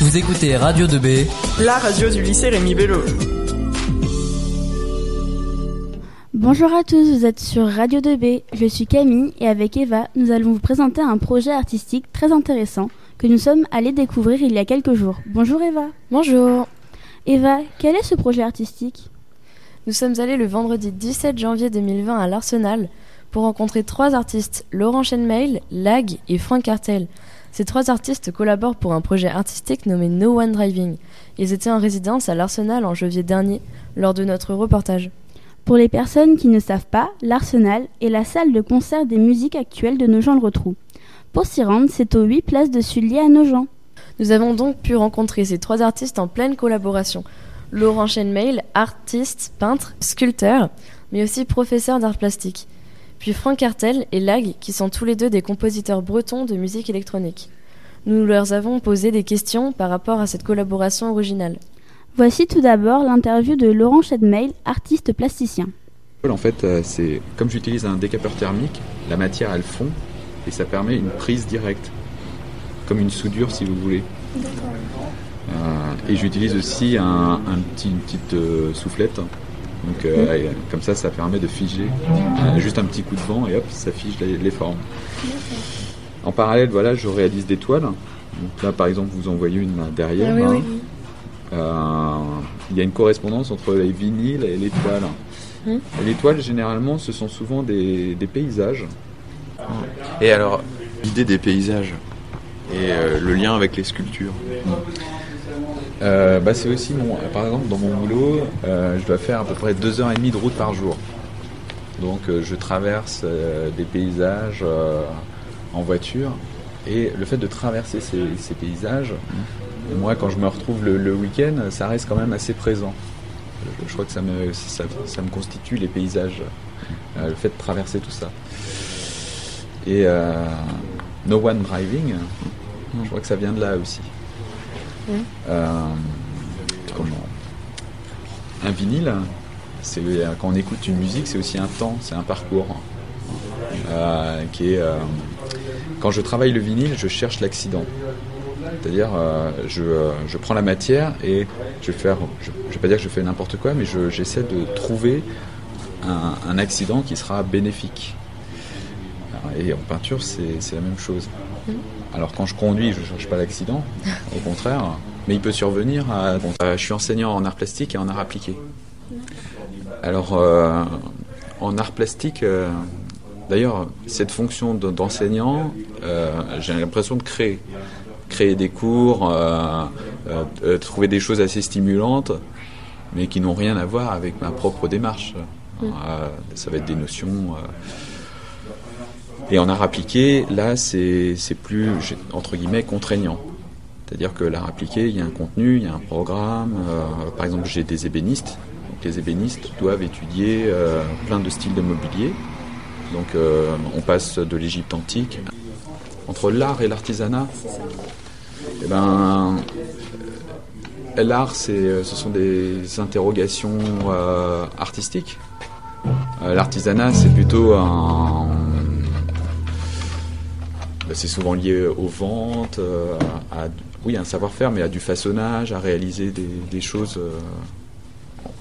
Vous écoutez Radio 2B, la radio du lycée Rémi Bello. Bonjour à tous, vous êtes sur Radio 2B. Je suis Camille et avec Eva, nous allons vous présenter un projet artistique très intéressant que nous sommes allés découvrir il y a quelques jours. Bonjour Eva. Bonjour. Eva, quel est ce projet artistique? Nous sommes allés le vendredi 17 janvier 2020 à l'Arsenal pour rencontrer trois artistes, Laurent Chenmail, Lag et Frank Cartel. Ces trois artistes collaborent pour un projet artistique nommé No One Driving. Ils étaient en résidence à l'Arsenal en janvier dernier lors de notre reportage. Pour les personnes qui ne savent pas, l'Arsenal est la salle de concert des musiques actuelles de Nogent-le-Rotrou. Pour s'y rendre, c'est aux 8 places de Sully à Nogent. Nous avons donc pu rencontrer ces trois artistes en pleine collaboration. Laurent Chenmail, artiste, peintre, sculpteur, mais aussi professeur d'art plastique puis Franck Cartel et Lag, qui sont tous les deux des compositeurs bretons de musique électronique. Nous leur avons posé des questions par rapport à cette collaboration originale. Voici tout d'abord l'interview de Laurent Chedmail, artiste plasticien. En fait, euh, c'est comme j'utilise un décapeur thermique, la matière elle fond et ça permet une prise directe, comme une soudure si vous voulez. Euh, et j'utilise aussi un, petit, une petite euh, soufflette donc euh, comme ça, ça permet de figer. Euh, juste un petit coup de vent et hop, ça fige les, formes. En parallèle, voilà, je réalise des toiles. Donc là, par exemple, vous en voyez une derrière. Ah euh, il y a une correspondance entre les vinyles et les toiles. Hum. les toiles, généralement, ce sont souvent des, paysages. Et alors, l'idée des paysages et le lien avec les sculptures euh, bah, C'est aussi, mon, par exemple, dans mon boulot, euh, je dois faire à peu près deux heures et demie de route par jour. Donc euh, je traverse des paysages en voiture. Et le fait de traverser ces, paysages, moi quand je me retrouve le, week-end, ça reste quand même assez présent. Je, crois que ça, me constitue les paysages, le fait de traverser tout ça. Et No One Driving, je crois que ça vient de là aussi. Euh, Un vinyle, c'est quand on écoute une musique, c'est aussi un temps, c'est un parcours. Euh, euh, quand je travaille le vinyle, je cherche l'accident. C'est-à-dire, je, prends la matière et je vais faire, je ne vais pas dire que je fais n'importe quoi, mais j'essaie de trouver un, accident qui sera bénéfique. Et en peinture, c'est la même chose. Alors quand je conduis, je ne cherche pas l'accident, au contraire, mais il peut survenir. À, je suis enseignant en art plastique et en art appliqué. Alors euh, en art plastique, euh, d'ailleurs, cette fonction d'enseignant, euh, j'ai l'impression de créer. Créer des cours, trouver des choses assez stimulantes, mais qui n'ont rien à voir avec ma propre démarche. Mm. ça va être des notions et en art appliqué, là, c'est plus, entre guillemets, contraignant. C'est-à-dire que l'art appliqué, il y a un contenu, il y a un programme. Euh, par exemple, j'ai des ébénistes. Les ébénistes doivent étudier euh, plein de styles de mobilier. Donc, euh, on passe de l'Égypte antique. Entre l'art et l'artisanat, eh ben, l'art, ce sont des interrogations artistiques. L'artisanat, c'est plutôt un, c'est souvent lié aux ventes, euh, à, oui, un savoir-faire, mais à du façonnage, à réaliser des, choses. Euh,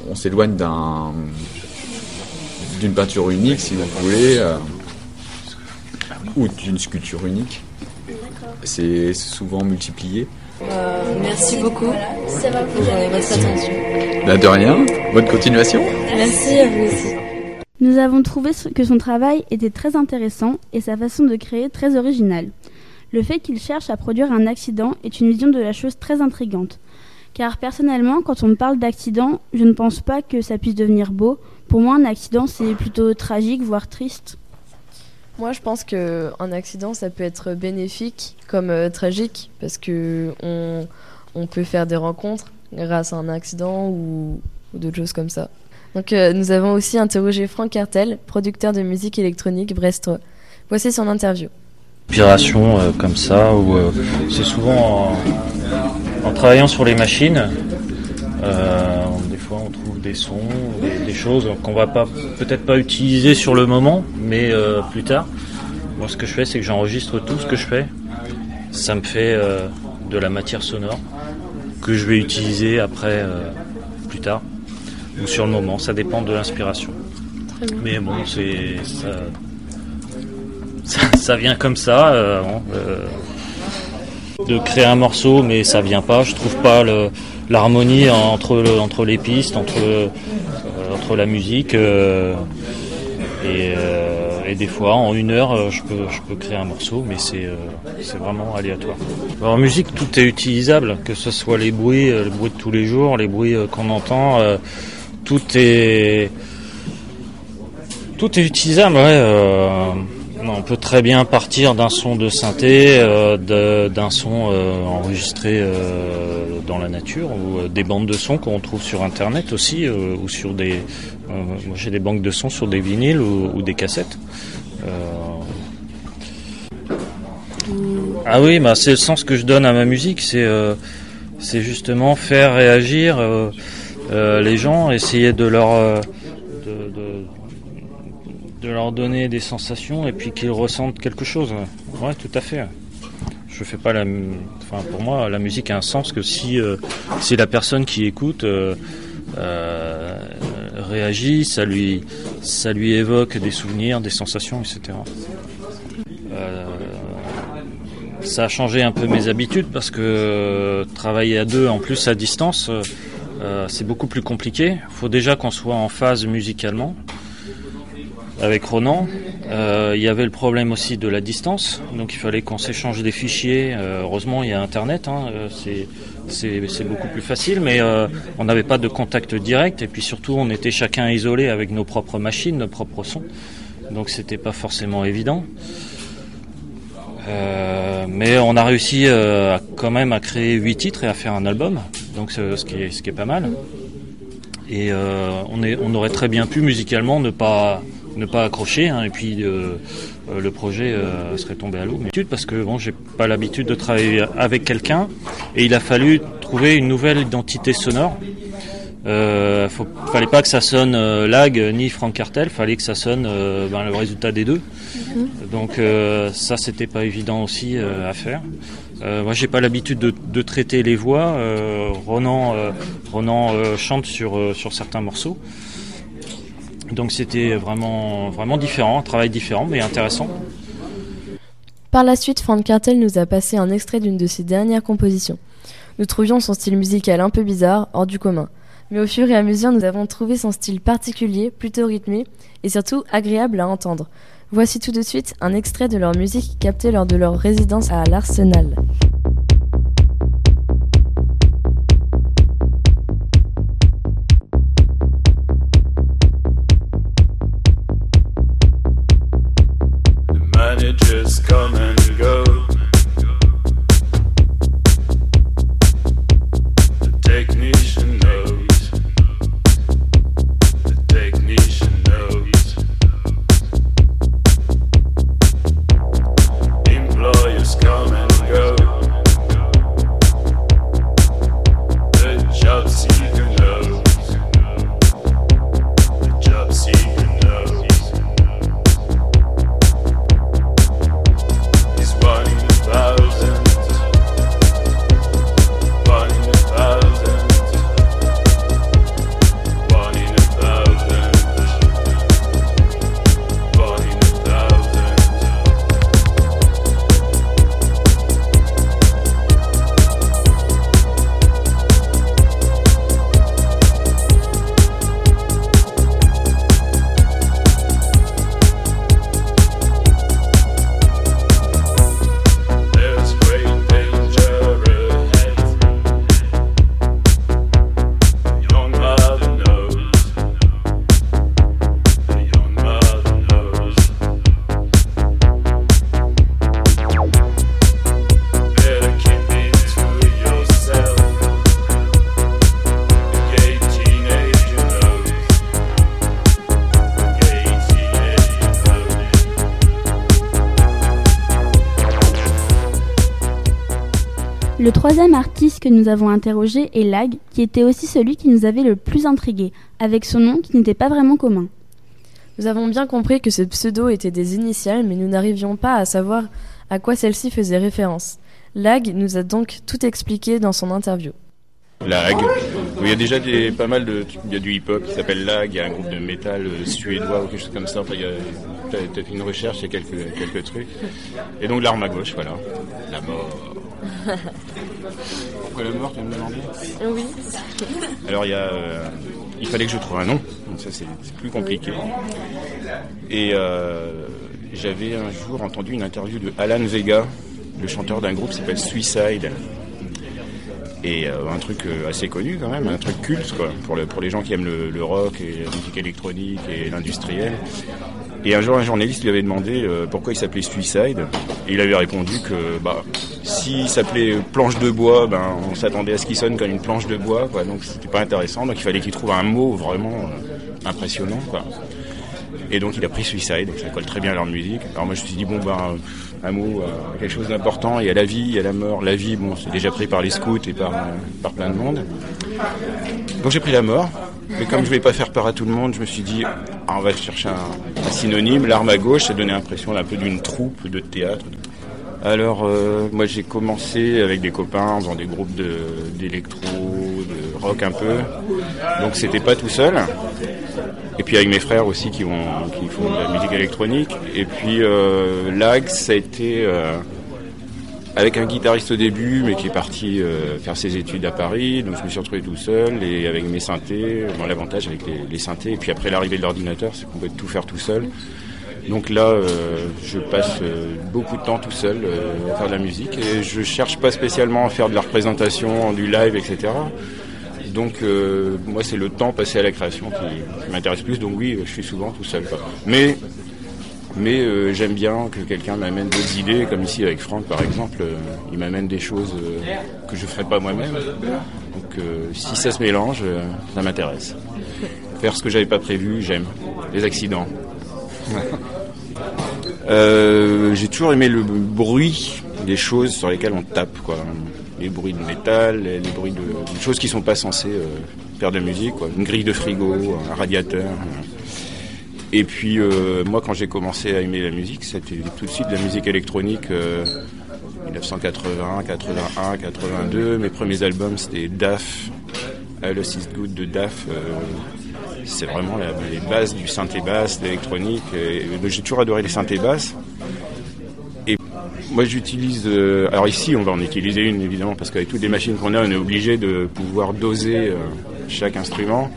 on s'éloigne d'un, d'une peinture unique, si vous voulez, euh, ou d'une sculpture unique. C'est souvent multiplié. merci beaucoup Ça va pour votre attention. Bah, de rien, bonne continuation. Merci à vous aussi. Nous avons trouvé que son travail était très intéressant et sa façon de créer très originale. Le fait qu'il cherche à produire un accident est une vision de la chose très intrigante. Car personnellement, quand on me parle d'accident, je ne pense pas que ça puisse devenir beau. Pour moi, un accident, c'est plutôt tragique, voire triste. Moi, je pense qu'un accident, ça peut être bénéfique comme euh, tragique, parce que on, peut faire des rencontres grâce à un accident ou d'autres choses comme ça. Donc, euh, nous avons aussi interrogé Franck Cartel, producteur de musique électronique brestois. Voici son interview. Inspiration euh, comme ça, où euh, c'est souvent en, travaillant sur les machines, des fois on trouve des sons, des, choses qu'on va peut-être pas utiliser sur le moment, mais plus tard. Moi, ce que je fais, c'est que j'enregistre tout ce que je fais. Ça me fait de la matière sonore que je vais utiliser après, plus tard, ou sur le moment. Ça dépend de l'inspiration. Mais bon, c'est ça, ça, vient comme ça. de créer un morceau, mais ça vient pas. Je trouve pas l'harmonie entre, entre les pistes, entre, entre la musique. et et des fois, en une heure, euh, je peux, je peux créer un morceau, mais c'est euh, c'est vraiment aléatoire. en musique, tout est utilisable, que ce soit les bruits, euh, les bruits de tous les jours, les bruits qu'on entend, tout est tout est utilisable. Ouais, on peut très bien partir d'un son de synthé, d'un son enregistré dans la nature, ou des bandes de sons qu'on trouve sur Internet aussi, ou sur des euh, moi j'ai des banques de sons sur des vinyles ou, des cassettes. Euh, ah oui, bah c'est le sens que je donne à ma musique, euh, c'est justement faire réagir les gens, essayer de leur de, de, leur donner des sensations et puis qu'ils ressentent quelque chose. Ouais, tout à fait. Je fais pas la, enfin pour moi la musique a un sens que si si la personne qui écoute réagit, ça lui, ça lui évoque des souvenirs, des sensations, etc. Euh, ça a changé un peu mes habitudes parce que travailler à deux, en plus à distance, euh, c'est beaucoup plus compliqué. Il faut déjà qu'on soit en phase musicalement avec Ronan. Euh, il y avait le problème aussi de la distance, donc il fallait qu'on s'échange des fichiers. heureusement, il y a Internet, hein, c'est beaucoup plus facile, mais euh, on n'avait pas de contact direct et puis surtout on était chacun isolé avec nos propres machines, nos propres sons, donc c'était pas forcément évident. Euh, mais on a réussi euh, quand même à créer huit titres et à faire un album, donc ce qui est, ce qui est pas mal. Et on, est, on aurait très bien pu musicalement ne pas ne pas accrocher hein, et puis euh, le projet euh, serait tombé à l'eau. Mais parce que bon, j'ai pas l'habitude de travailler avec quelqu'un et il a fallu trouver une nouvelle identité sonore. Euh, faut, fallait pas que ça sonne euh, Lag ni Frank Cartel, fallait que ça sonne ben, le résultat des deux. Mhm. Donc ça c'était pas évident aussi à faire. Moi j'ai pas l'habitude de, traiter les voix. Ronan, Ronan chante sur sur certains morceaux. Donc c'était vraiment, vraiment différent, un travail différent mais intéressant. Par la suite, Frank Cartel nous a passé un extrait d'une de ses dernières compositions. Nous trouvions son style musical un peu bizarre, hors du commun. Mais au fur et à mesure, nous avons trouvé son style particulier, plutôt rythmé, et surtout agréable à entendre. Voici tout de suite un extrait de leur musique captée lors de leur résidence à l'Arsenal. Que nous avons interrogé est Lag, qui était aussi celui qui nous avait le plus intrigué, avec son nom qui n'était pas vraiment commun. Nous avons bien compris que ce pseudo était des initiales, mais nous n'arrivions pas à savoir à quoi celle-ci faisait référence. Lag nous a donc tout expliqué dans son interview. Lag. Il y a déjà des, pas mal de. Il y a du hip-hop qui s'appelle Lag, il y a un groupe de métal euh, suédois ou quelque chose comme ça. Enfin, il y a peut-être une recherche, a quelques, quelques trucs. Et donc l'arme à gauche, voilà. La mort. Pourquoi la mort, tu me demander Oui. Alors il y a. euh, il fallait que je trouve un nom, donc ça c'est plus compliqué. Et euh, j'avais un jour entendu une interview de Alan Vega, le chanteur d'un groupe qui s'appelle Suicide. Et euh, un truc assez connu quand même, un truc culte quoi, pour, le- pour les gens qui aiment le, le rock et la musique électronique et l'industriel. Et un jour, un journaliste lui avait demandé euh, pourquoi il s'appelait Suicide. Et il avait répondu que bah, s'il s'appelait Planche de bois, ben, on s'attendait à ce qu'il sonne comme une planche de bois. Quoi, donc c'était pas intéressant. Donc il fallait qu'il trouve un mot vraiment euh, impressionnant. Quoi. Et donc il a pris Suicide, ça colle très bien à leur musique. Alors moi je me suis dit, bon ben, un mot, euh, quelque chose d'important. Il y a la vie, il y a la mort. La vie, bon, c'est déjà pris par les scouts et par, euh, par plein de monde. Donc j'ai pris la mort. Mais comme je voulais pas faire peur à tout le monde, je me suis dit, ah, on va chercher un, synonyme. L'arme à gauche, ça donnait l'impression un peu d'une troupe de théâtre. Alors, euh, moi j'ai commencé avec des copains en faisant des groupes d'électro, de, rock un peu. Donc c'était pas tout seul. Et puis avec mes frères aussi qui font de la musique électronique. Et puis euh, Lag, ça a été euh, avec un guitariste au début, mais qui est parti euh, faire ses études à Paris. Donc je me suis retrouvé tout seul et avec mes synthés. Bon, L'avantage avec les, synthés, et puis après l'arrivée de l'ordinateur, c'est qu'on peut tout faire tout seul. Donc là, euh, je passe euh, beaucoup de temps tout seul euh, à faire de la musique et je cherche pas spécialement à faire de la représentation, du live, etc. Donc euh, moi, c'est le temps passé à la création qui, qui m'intéresse plus. Donc oui, je suis souvent tout seul. quoi. Mais mais euh, j'aime bien que quelqu'un m'amène d'autres idées, comme ici avec Franck par exemple. euh, il m'amène des choses euh, que je ne ferais pas moi-même. Donc si ça se mélange, ça m'intéresse. Faire ce que j'avais pas prévu, j'aime. Les accidents. J'ai toujours aimé le bruit des choses sur lesquelles on tape, quoi. Les bruits de métal, les, bruits de, choses qui sont pas censées faire de la musique, quoi. Une grille de frigo, un radiateur. Et puis euh, moi, quand j'ai commencé à aimer la musique, c'était tout de suite de la musique électronique. euh, 1980, 81, 82. Mes premiers albums, c'était DAF, Alice is Good de DAF. euh, c'est vraiment les bases du synthé basse, l'électronique. J'ai toujours adoré les synthés basses. Et moi, j'utilise. euh, alors ici, on va en utiliser une évidemment parce qu'avec toutes les machines qu'on a, on est obligé de pouvoir doser chaque instrument.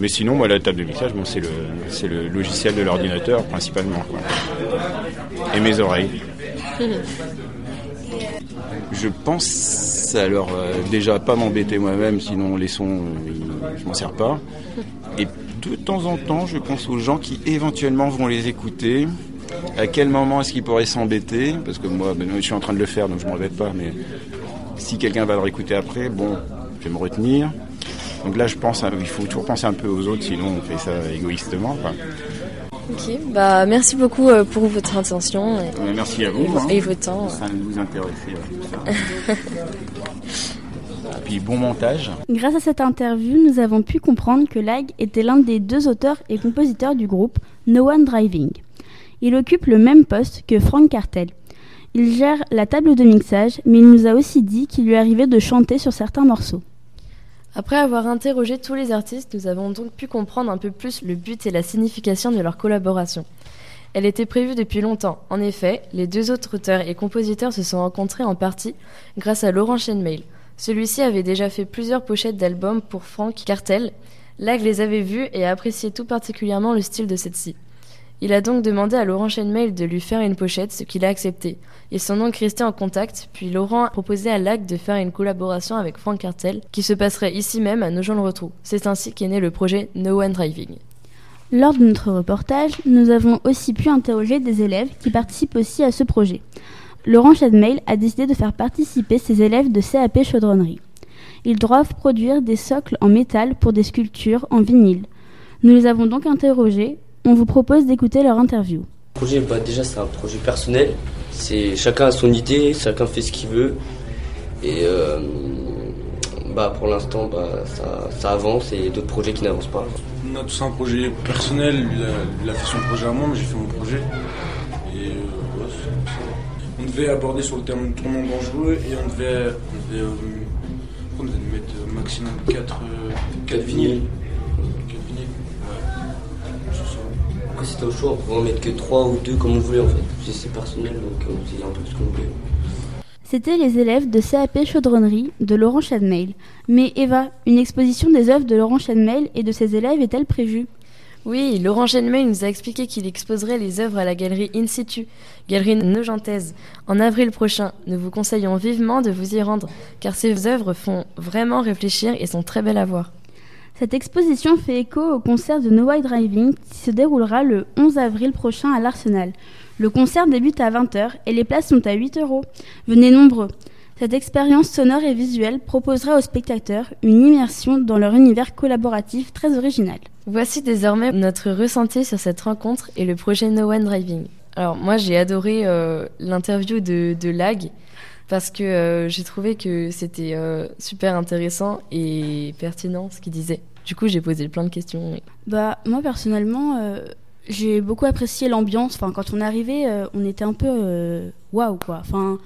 Mais sinon, moi, la table de mixage, bon, c'est le, le logiciel de l'ordinateur principalement. Et mes oreilles. Je pense alors euh, déjà pas m'embêter moi-même, sinon les sons, euh, je m'en sers pas. Et de temps en temps, je pense aux gens qui éventuellement vont les écouter. À quel moment est-ce qu'ils pourraient s'embêter? Parce que moi, ben, je suis en train de le faire, donc je m'embête pas. Mais si quelqu'un va le réécouter après, bon, je vais me retenir. Donc là, je pense, à- il faut toujours penser un peu aux autres, sinon on fait ça égoïstement. quoi. Ok, bah merci beaucoup euh, pour votre attention et, Euh, Merci à vous. hein. et votre temps. Ça nous intéressait tout ça. Et puis bon montage. Grâce à cette interview, nous avons pu comprendre que Lag était l'un des deux auteurs et compositeurs du groupe No One Driving. Il occupe le même poste que Frank Cartel. Il gère la table de mixage, mais il nous a aussi dit qu'il lui arrivait de chanter sur certains morceaux. Après avoir interrogé tous les artistes, nous avons donc pu comprendre un peu plus le but et la signification de leur collaboration. Elle était prévue depuis longtemps. En effet, les deux autres auteurs et compositeurs se sont rencontrés en partie grâce à Laurent Chenmail. Celui-ci avait déjà fait plusieurs pochettes d'albums pour Frank Cartel. Lag les avait vues et a apprécié tout particulièrement le style de cette-ci. Il a donc demandé à Laurent Chenmail de lui faire une pochette, ce qu'il a accepté. Ils sont donc restés en contact, puis Laurent a proposé à Lag de faire une collaboration avec Frank Cartel, qui se passerait ici même à Nogent-le-Rotrou. C'est ainsi qu'est né le projet No One Driving. Lors de notre reportage, nous avons aussi pu interroger des élèves qui participent aussi à ce projet. Laurent Chadmail a décidé de faire participer ses élèves de CAP chaudronnerie. Ils doivent produire des socles en métal pour des sculptures en vinyle. Nous les avons donc interrogés. On vous propose d'écouter leur interview. Le projet, bah, déjà, c'est un projet personnel. C'est chacun a son idée, chacun fait ce qu'il veut. Et euh, bah, pour l'instant, bah, ça, ça avance et d'autres projets qui n'avancent pas. On a tous un projet personnel, lui a, il a fait son projet à moi, mais j'ai fait mon projet. Et euh, ouais, c'est- on devait aborder sur le terme tournant dangereux et on devait, on devait, euh, on devait mettre maximum 4 quatre, euh, quatre vinyles. Après, c'était au choix, on pouvait en mettre que 3 ou 2 comme on voulait en fait. C'est- personnel donc euh, on faisait un peu ce qu'on voulait. C'était les élèves de CAP Chaudronnerie de Laurent Chadmail. Mais Eva, une exposition des œuvres de Laurent Chadmail et de ses élèves est-elle prévue? Oui, Laurent Genmail nous a expliqué qu'il exposerait les œuvres à la galerie In Situ, galerie neugentaise, en avril prochain. Nous vous conseillons vivement de vous y rendre, car ces œuvres font vraiment réfléchir et sont très belles à voir. Cette exposition fait écho au concert de No White Driving qui se déroulera le 11 avril prochain à l'Arsenal. Le concert débute à 20h et les places sont à 8 euros. Venez nombreux. Cette expérience sonore et visuelle proposera aux spectateurs une immersion dans leur univers collaboratif très original. Voici désormais notre ressenti sur cette rencontre et le projet No One Driving. Alors moi j'ai adoré euh, l'interview de, de Lag parce que euh, j'ai trouvé que c'était euh, super intéressant et pertinent ce qu'il disait. Du coup j'ai posé plein de questions. Bah moi personnellement, euh, j'ai beaucoup apprécié l'ambiance. Enfin quand on arrivé, euh, on était un peu euh, waouh quoi. Enfin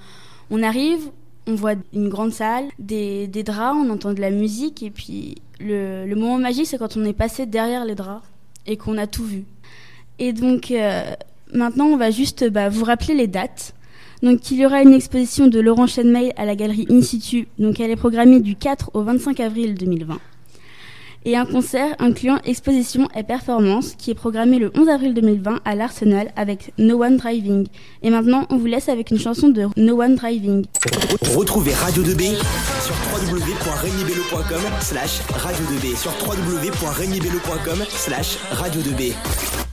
on arrive, on voit une grande salle, des, draps, on entend de la musique et puis le, moment magique c'est quand on est passé derrière les draps et qu'on a tout vu. Et donc euh, maintenant on va juste bah, vous rappeler les dates. Donc il y aura une exposition de Laurent Chenmay à la galerie In Situ. Donc elle est programmée du 4 au 25 avril 2020 et un concert incluant exposition et performance qui est programmé le 11 avril 2020 à l'Arsenal avec No One Driving. Et maintenant, on vous laisse avec une chanson de No One Driving. Retrouvez Radio 2B sur www.regnibello.com slash radio 2B sur www.regnibello.com slash radio 2B.